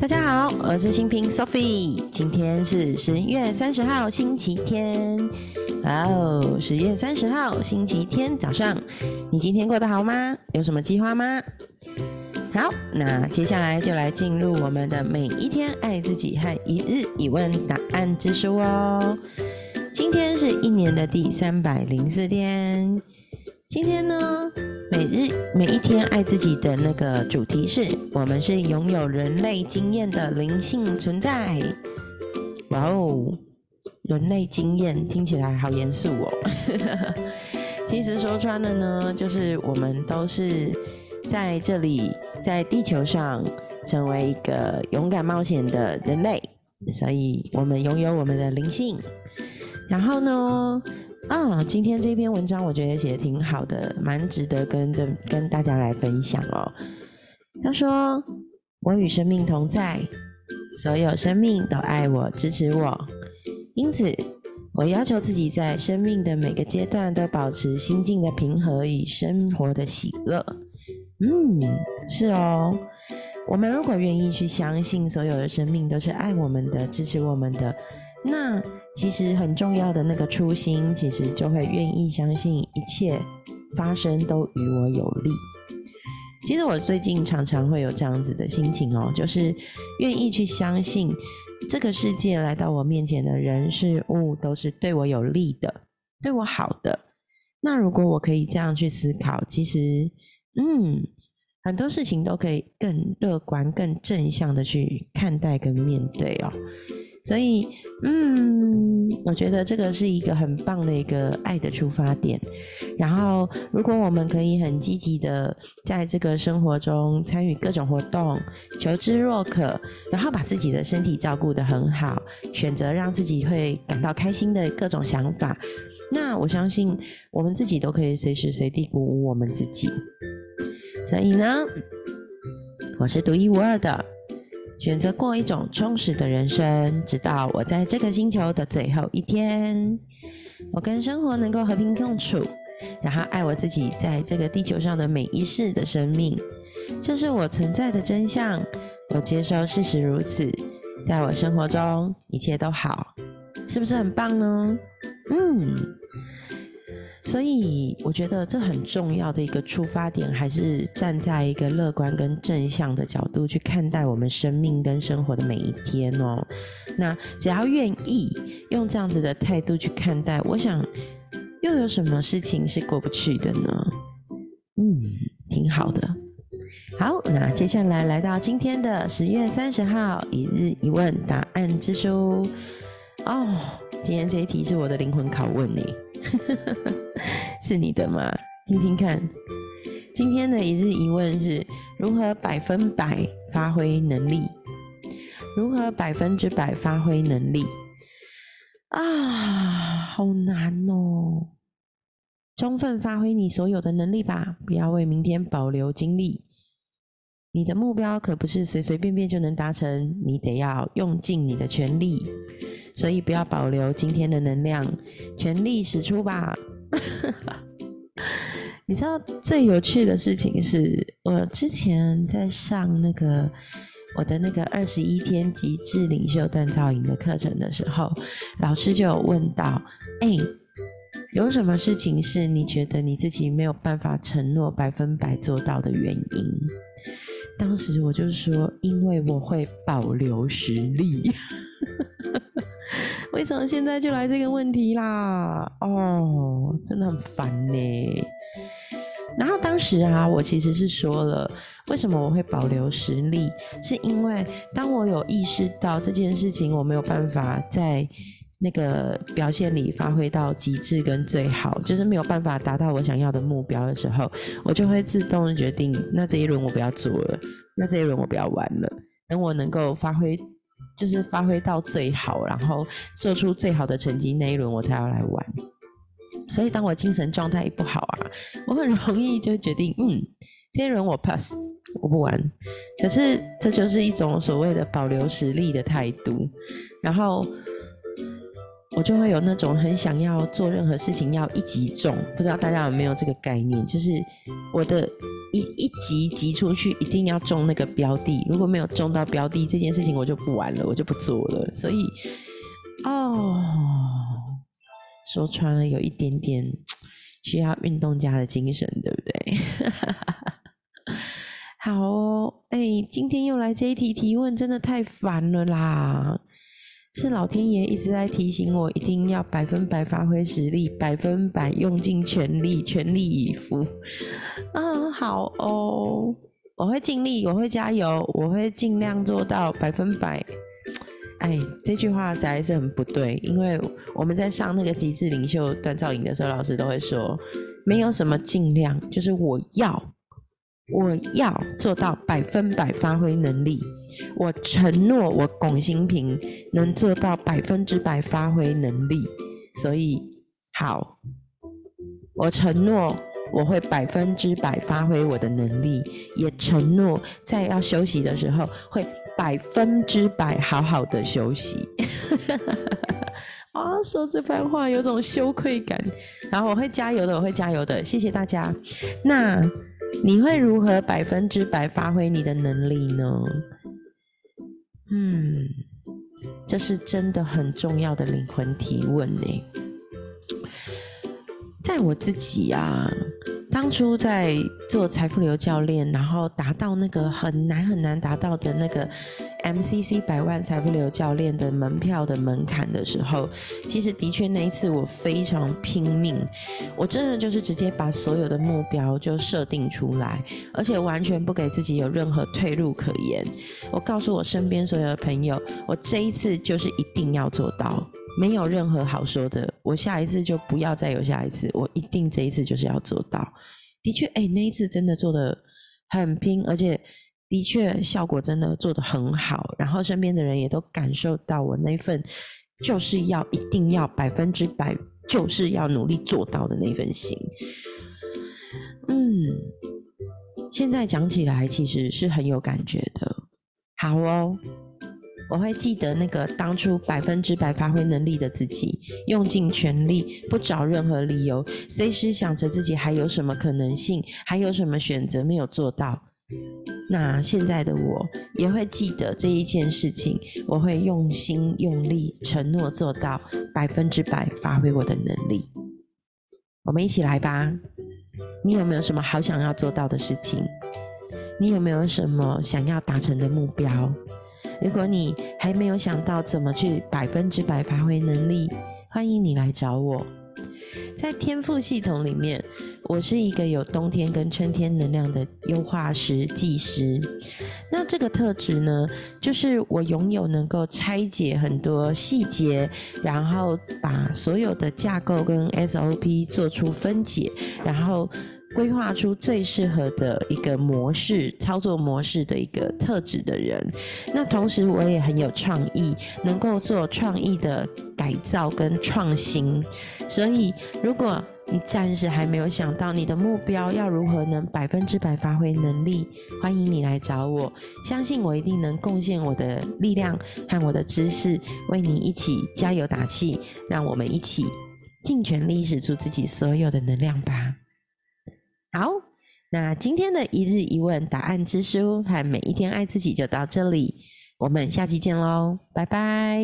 大家好，我是新平 Sophie，今天是十月三十号星期天。哇哦，十月三十号星期天早上，你今天过得好吗？有什么计划吗？好，那接下来就来进入我们的每一天爱自己和一日一问答案之书哦。今天是一年的第三百零四天，今天呢？每日每一天爱自己的那个主题是：我们是拥有人类经验的灵性存在。哇哦，人类经验听起来好严肃哦。其实说穿了呢，就是我们都是在这里，在地球上成为一个勇敢冒险的人类，所以我们拥有我们的灵性。然后呢？啊，今天这篇文章我觉得写的挺好的，蛮值得跟着跟大家来分享哦。他说：“我与生命同在，所有生命都爱我、支持我，因此我要求自己在生命的每个阶段都保持心境的平和与生活的喜乐。”嗯，是哦。我们如果愿意去相信所有的生命都是爱我们的、支持我们的，那。其实很重要的那个初心，其实就会愿意相信一切发生都与我有利。其实我最近常常会有这样子的心情哦，就是愿意去相信这个世界来到我面前的人事物都是对我有利的，对我好的。那如果我可以这样去思考，其实嗯，很多事情都可以更乐观、更正向的去看待跟面对哦。所以，嗯，我觉得这个是一个很棒的一个爱的出发点。然后，如果我们可以很积极的在这个生活中参与各种活动，求知若渴，然后把自己的身体照顾得很好，选择让自己会感到开心的各种想法，那我相信我们自己都可以随时随地鼓舞我们自己。所以呢，我是独一无二的。选择过一种充实的人生，直到我在这个星球的最后一天。我跟生活能够和平共处，然后爱我自己在这个地球上的每一世的生命，这是我存在的真相。我接受事实如此，在我生活中一切都好，是不是很棒呢？嗯。所以我觉得这很重要的一个出发点，还是站在一个乐观跟正向的角度去看待我们生命跟生活的每一天哦。那只要愿意用这样子的态度去看待，我想又有什么事情是过不去的呢？嗯，挺好的。好，那接下来来到今天的十月三十号一日一问答案之书哦。今天这一题是我的灵魂拷问呢。是你的吗？听听看。今天的一日疑问是如何百分百发挥能力？如何百分之百发挥能力？啊，好难哦！充分发挥你所有的能力吧，不要为明天保留精力。你的目标可不是随随便便就能达成，你得要用尽你的全力。所以不要保留今天的能量，全力使出吧！你知道最有趣的事情是，我之前在上那个我的那个二十一天极致领袖锻造营的课程的时候，老师就有问到：哎，有什么事情是你觉得你自己没有办法承诺百分百做到的原因？当时我就说，因为我会保留实力。为什么现在就来这个问题啦？哦，真的很烦呢。然后当时啊，我其实是说了，为什么我会保留实力，是因为当我有意识到这件事情我没有办法在那个表现里发挥到极致跟最好，就是没有办法达到我想要的目标的时候，我就会自动决定，那这一轮我不要做了，那这一轮我不要玩了，等我能够发挥。就是发挥到最好，然后做出最好的成绩那一轮我才要来玩。所以当我精神状态不好啊，我很容易就决定，嗯，这一轮我 pass，我不玩。可是这就是一种所谓的保留实力的态度，然后我就会有那种很想要做任何事情要一击中。不知道大家有没有这个概念？就是我的一一集集出去，一定要中那个标的。如果没有中到标的，这件事情我就不玩了，我就不做了。所以，哦，说穿了，有一点点需要运动家的精神，对不对？好，哎，今天又来这一题提问，真的太烦了啦！是老天爷一直在提醒我，一定要百分百发挥实力，百分百用尽全力，全力以赴。啊，好哦，我会尽力，我会加油，我会尽量做到百分百。哎，这句话实在是很不对，因为我们在上那个极致领袖锻造营的时候，老师都会说，没有什么尽量，就是我要。我要做到百分百发挥能力，我承诺我龚新平能做到百分之百发挥能力，所以好，我承诺我会百分之百发挥我的能力，也承诺在要休息的时候会百分之百好好的休息。啊，说这番话有种羞愧感，然后我会加油的，我会加油的，谢谢大家。那。你会如何百分之百发挥你的能力呢？嗯，这是真的很重要的灵魂提问呢。在我自己啊，当初在做财富流教练，然后达到那个很难很难达到的那个。MCC 百万财富流教练的门票的门槛的时候，其实的确那一次我非常拼命，我真的就是直接把所有的目标就设定出来，而且完全不给自己有任何退路可言。我告诉我身边所有的朋友，我这一次就是一定要做到，没有任何好说的。我下一次就不要再有下一次，我一定这一次就是要做到。的确，哎，那一次真的做的很拼，而且。的确，效果真的做得很好，然后身边的人也都感受到我那份就是要一定要百分之百，就是要努力做到的那份心。嗯，现在讲起来其实是很有感觉的。好哦，我会记得那个当初百分之百发挥能力的自己，用尽全力，不找任何理由，随时想着自己还有什么可能性，还有什么选择没有做到。那现在的我也会记得这一件事情，我会用心用力，承诺做到百分之百发挥我的能力。我们一起来吧！你有没有什么好想要做到的事情？你有没有什么想要达成的目标？如果你还没有想到怎么去百分之百发挥能力，欢迎你来找我。在天赋系统里面，我是一个有冬天跟春天能量的优化师、技师。那这个特质呢，就是我拥有能够拆解很多细节，然后把所有的架构跟 SOP 做出分解，然后。规划出最适合的一个模式、操作模式的一个特质的人，那同时我也很有创意，能够做创意的改造跟创新。所以，如果你暂时还没有想到你的目标要如何能百分之百发挥能力，欢迎你来找我，相信我一定能贡献我的力量和我的知识，为你一起加油打气，让我们一起尽全力使出自己所有的能量吧。好那今天的一日一问答案之书和每一天爱自己就到这里我们下期见喽拜拜。